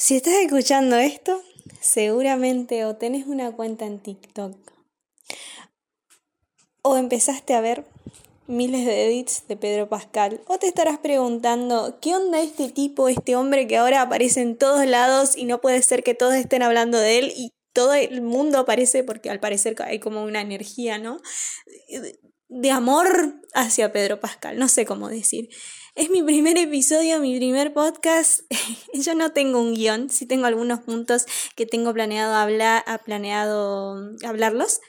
Si estás escuchando esto, seguramente o tenés una cuenta en TikTok o empezaste a ver miles de edits de Pedro Pascal o te estarás preguntando qué onda este tipo, este hombre que ahora aparece en todos lados y no puede ser que todos estén hablando de él y todo el mundo aparece porque al parecer hay como una energía, ¿no? De amor hacia Pedro Pascal, no sé cómo decir. Es mi primer episodio, mi primer podcast. Yo no tengo un guion, sí tengo algunos puntos que tengo planeado hablar, planeado hablarlos.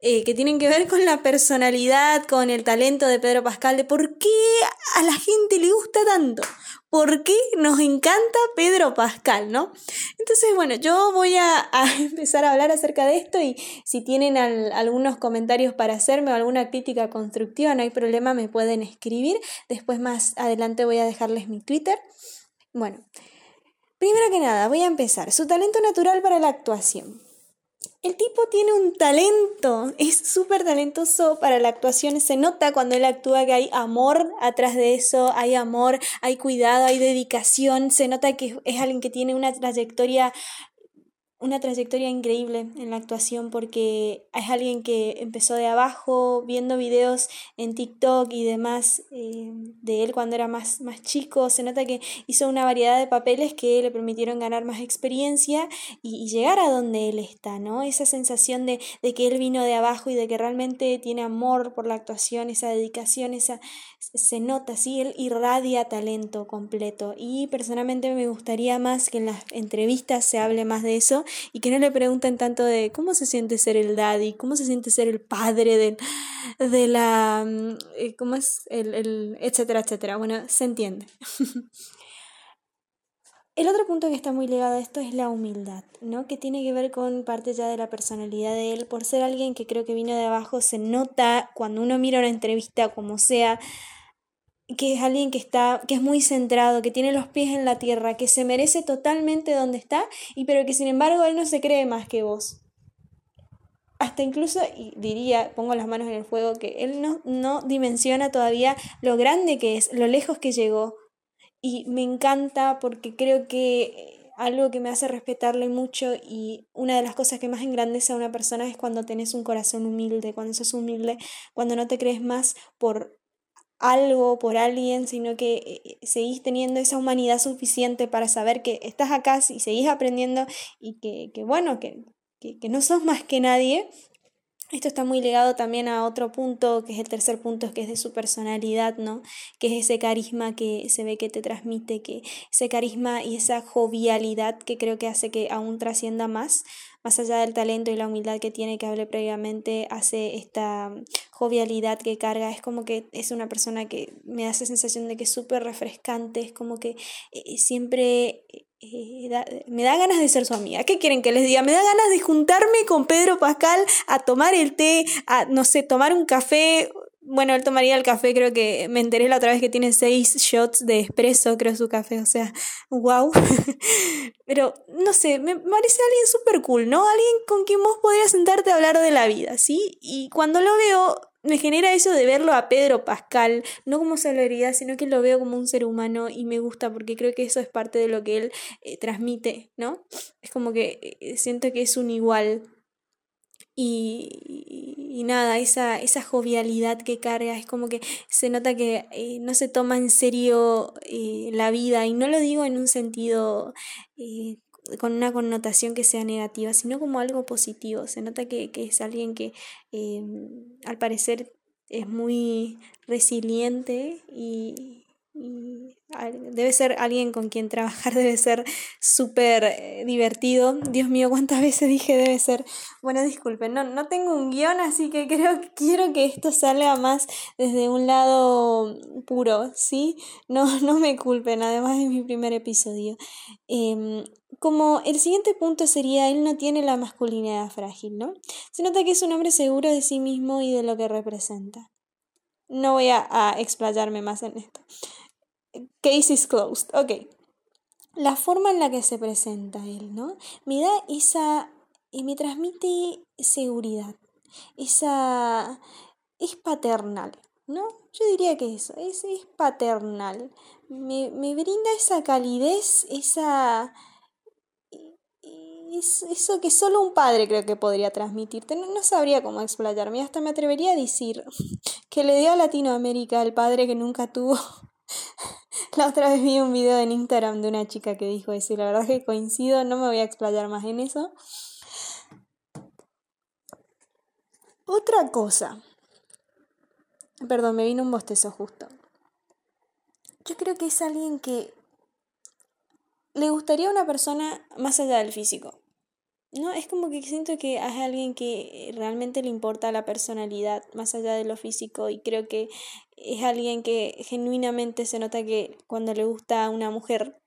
Eh, que tienen que ver con la personalidad, con el talento de Pedro Pascal, de por qué a la gente le gusta tanto, por qué nos encanta Pedro Pascal, ¿no? Entonces, bueno, yo voy a, empezar a hablar acerca de esto y si tienen algunos comentarios para hacerme o alguna crítica constructiva, no hay problema, me pueden escribir. Después más adelante voy a dejarles mi Twitter. Bueno, primero que nada, voy a empezar. Su talento natural para la actuación. El tipo tiene un talento, es súper talentoso para la actuación, se nota cuando él actúa que hay amor atrás de eso, hay amor, hay cuidado, hay dedicación, se nota que es alguien que tiene una trayectoria una trayectoria increíble en la actuación porque es alguien que empezó de abajo viendo videos en TikTok y demás eh, de él cuando era más, más chico. Se nota que hizo una variedad de papeles que le permitieron ganar más experiencia y, llegar a donde él está, ¿no? Esa sensación de, de, que él vino de abajo y de que realmente tiene amor por la actuación, esa dedicación, esa, se nota, sí, él irradia talento completo y personalmente me gustaría más que en las entrevistas se hable más de eso y que no le pregunten tanto de cómo se siente ser el daddy, cómo se siente ser el padre de, la, mm, eh, cómo es, el, el, etcétera, etcétera. Bueno, se entiende. El otro punto que está muy ligado a esto es la humildad, ¿no? Que tiene que ver con parte ya de la personalidad de él. Por ser alguien que creo que vino de abajo, se nota cuando uno mira una entrevista, como sea, que es alguien que está, que es muy centrado, que tiene los pies en la tierra, que se merece totalmente donde está, y pero que sin embargo él no se cree más que vos. Hasta incluso, y diría, pongo las manos en el fuego, que él no, no dimensiona todavía lo grande que es, lo lejos que llegó. Y me encanta porque creo que algo que me hace respetarle mucho y una de las cosas que más engrandece a una persona es cuando tenés un corazón humilde, cuando sos humilde, cuando no te crees más por algo, por alguien, sino que eh, seguís teniendo esa humanidad suficiente para saber que estás acá y seguís aprendiendo y que, que bueno, que, que, que no sos más que nadie esto está muy ligado también a otro punto, que es el tercer punto, que es de su personalidad, ¿no? Que es ese carisma que se ve que te transmite, que ese carisma y esa jovialidad que creo que hace que aún trascienda más, más allá del talento y la humildad que tiene que hablé previamente, hace esta jovialidad que carga, es como que es una persona que me hace sensación de que es súper refrescante, es como que eh, siempre eh, me da ganas de ser su amiga. ¿Qué quieren que les diga? Me da ganas de juntarme con Pedro Pascal a tomar el té, a, no sé, tomar un café. Bueno, él tomaría el café, creo que me enteré la otra vez que tiene seis shots de espresso, creo su café, o sea, wow. Pero, no sé, me parece alguien súper cool, ¿no? Alguien con quien vos podrías sentarte a hablar de la vida, ¿sí? Y cuando lo veo, me genera eso de verlo a Pedro Pascal, no como celebridad, sino que lo veo como un ser humano y me gusta porque creo que eso es parte de lo que él eh, transmite, ¿no? Es como que eh, siento que es un igual. Y, nada, esa, esa jovialidad que carga, es como que se nota que eh, no se toma en serio la vida, y no lo digo en un sentido con una connotación que sea negativa, sino como algo positivo. Se nota que, es alguien que eh, al parecer es muy resiliente y, debe ser alguien con quien trabajar, debe ser súper eh, divertido. Dios mío, cuántas veces dije debe ser. Bueno, disculpen, no, no tengo un guion, así que creo que quiero que esto salga más desde un lado puro, ¿sí? No, no me culpen, además de mi primer episodio. Em, como el siguiente punto sería, él no tiene la masculinidad frágil, ¿no? Se nota que es un hombre seguro de sí mismo y de lo que representa. No voy a, a explayarme más en esto. Case is closed. Ok. La forma en la que se presenta él, ¿no? Me da esa... y me transmite seguridad. Esa... es paternal, ¿no? Yo diría que eso, es, es paternal. Me, me brinda esa calidez, esa es eso que solo un padre creo que podría transmitirte. No, sabría cómo explayarme. Hasta me atrevería a decir que le dio a Latinoamérica al padre que nunca tuvo. La otra vez vi un video en Instagram de una chica que dijo eso y la verdad que coincido, no me voy a explayar más en eso. Otra cosa. Perdón, me vino un bostezo justo. Yo creo que es alguien que le gustaría a una persona más allá del físico. No, es como que siento que es alguien que realmente le importa la personalidad más allá de lo físico y creo que es alguien que genuinamente se nota que cuando le gusta a una mujer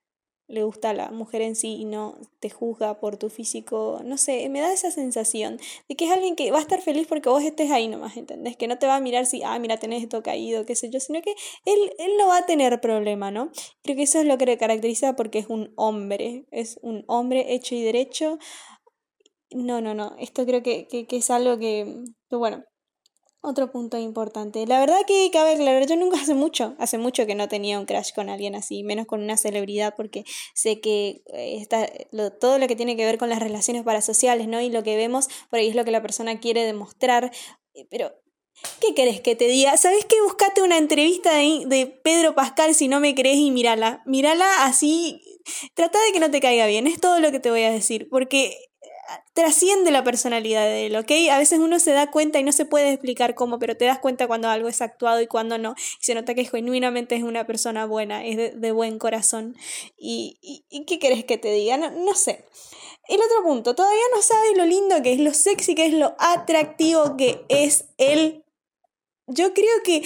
le gusta a la mujer en sí y no te juzga por tu físico, no sé, me da esa sensación de que es alguien que va a estar feliz porque vos estés ahí nomás, ¿entendés? Que no te va a mirar si, ah, mira, tenés esto caído, qué sé yo, sino que él, él no va a tener problema, ¿no? Creo que eso es lo que le caracteriza porque es un hombre, es un hombre hecho y derecho. No, no, no, esto creo que, que, es algo que, bueno, otro punto importante. La verdad que cabe aclarar, yo nunca hace mucho, hace mucho que no tenía un crash con alguien así, menos con una celebridad, porque sé que eh, está, todo lo que tiene que ver con las relaciones parasociales, ¿no? Y lo que vemos, por ahí es lo que la persona quiere demostrar. Eh, pero, ¿qué querés que te diga? ¿Sabes qué? Buscate una entrevista de, de Pedro Pascal si no me crees y mírala. Mírala así. Trata de que no te caiga bien, es todo lo que te voy a decir, porque trasciende la personalidad de él, ¿ok? A veces uno se da cuenta y no se puede explicar cómo, pero te das cuenta cuando algo es actuado y cuando no. Y se nota que genuinamente es una persona buena, es de, buen corazón. ¿Y, qué querés que te diga? No, no sé. El otro punto, todavía no sabes lo lindo que es, lo sexy que es, lo atractivo que es él. Yo creo que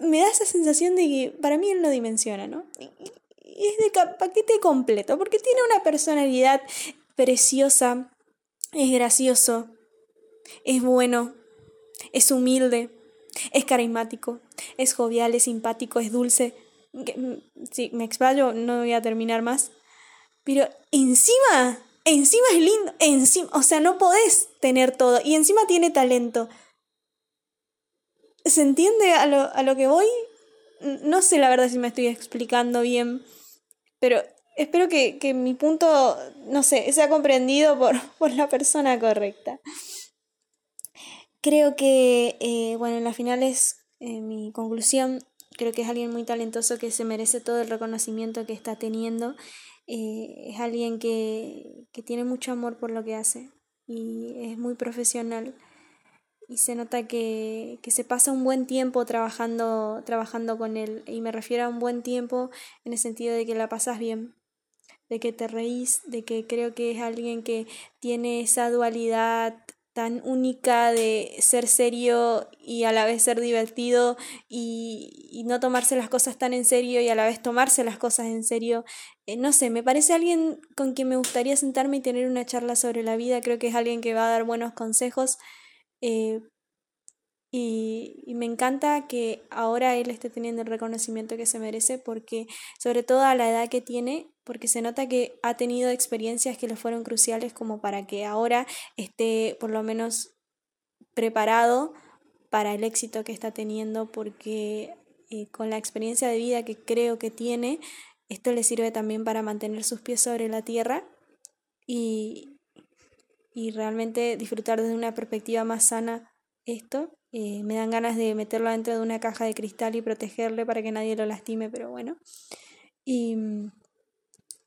me da esa sensación de que para mí él no dimensiona, ¿no? Y es de paquete completo, porque tiene una personalidad preciosa, es gracioso, es bueno, es humilde, es carismático, es jovial, es simpático, es dulce. Mm, si me explayo, no voy a terminar más. Pero encima, encima es lindo, encima, o sea, no podés tener todo. Y encima tiene talento. ¿Se entiende a lo, a lo que voy? No sé la verdad si me estoy explicando bien, pero espero que, que, mi punto, no sé, sea comprendido por, por la persona correcta. Creo que, eh, bueno, en las finales, eh, mi conclusión, creo que es alguien muy talentoso que se merece todo el reconocimiento que está teniendo. Eh, es alguien que, que tiene mucho amor por lo que hace y es muy profesional y se nota que, que, se pasa un buen tiempo trabajando, trabajando con él. Y me refiero a un buen tiempo en el sentido de que la pasas bien, de que te reís, de que creo que es alguien que tiene esa dualidad tan única de ser serio y a la vez ser divertido y, no tomarse las cosas tan en serio y a la vez tomarse las cosas en serio. Eh, no sé, me parece alguien con quien me gustaría sentarme y tener una charla sobre la vida. Creo que es alguien que va a dar buenos consejos. Eh, y, y, me encanta que ahora él esté teniendo el reconocimiento que se merece porque sobre todo a la edad que tiene porque se nota que ha tenido experiencias que le fueron cruciales como para que ahora esté por lo menos preparado para el éxito que está teniendo, porque eh, con la experiencia de vida que creo que tiene, esto le sirve también para mantener sus pies sobre la tierra y, y realmente disfrutar desde una perspectiva más sana esto. Eh, me dan ganas de meterlo dentro de una caja de cristal y protegerle para que nadie lo lastime, pero bueno. Y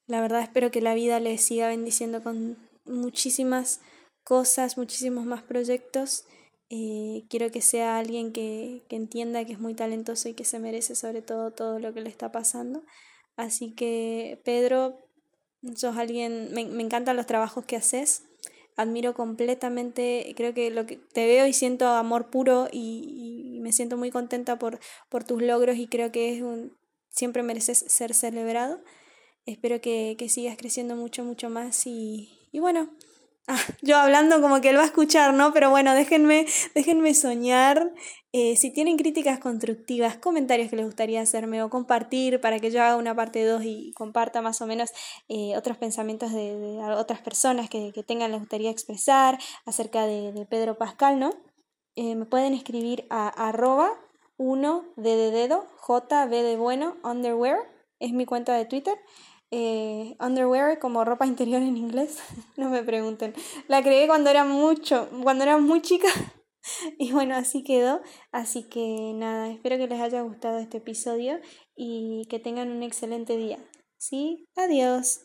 la verdad espero que la vida le siga bendiciendo con muchísimas cosas, muchísimos más proyectos. Eh, quiero que sea alguien que, que entienda que es muy talentoso y que se merece sobre todo todo lo que le está pasando. Así que Pedro, sos alguien, me, me encantan los trabajos que haces, admiro completamente, creo que lo que te veo y siento amor puro y, me siento muy contenta por, por tus logros y creo que es un, siempre mereces ser celebrado. Espero que, que sigas creciendo mucho, mucho más y, y bueno, ah, yo hablando como que él va a escuchar, ¿no? Pero bueno, déjenme, déjenme soñar. Eh, si tienen críticas constructivas, comentarios que les gustaría hacerme o compartir para que yo haga una parte 2 y comparta más o menos eh, otros pensamientos de, otras personas que, que, tengan, les gustaría expresar acerca de, de Pedro Pascal, ¿no? Eh, me pueden escribir a arroba 1 de, de dedo, JB de bueno, underwear, es mi cuenta de Twitter. Eh, underwear como ropa interior en inglés. no me pregunten. La creé cuando era mucho, cuando era muy chica. y bueno, así quedó. Así que nada, espero que les haya gustado este episodio y que tengan un excelente día. ¿Sí? Adiós.